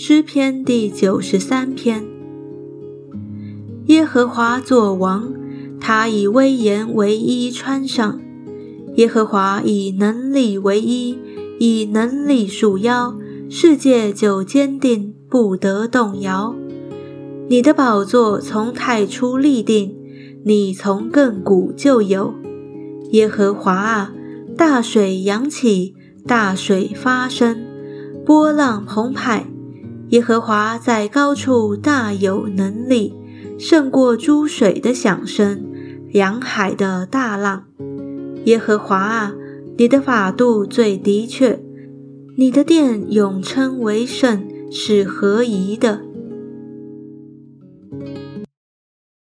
诗篇第九十三篇。耶和华作王，他以威严为衣穿上；耶和华以能力为衣，以能力束腰，世界就坚定，不得动摇。你的宝座从太初立定，你从亘古就有。耶和华啊，大水扬起，大水发生，波浪澎湃。耶和华在高处大有能力，胜过诸水的响声，洋海的大浪。耶和华啊，你的法度最的确，你的殿永称为圣，是合宜的。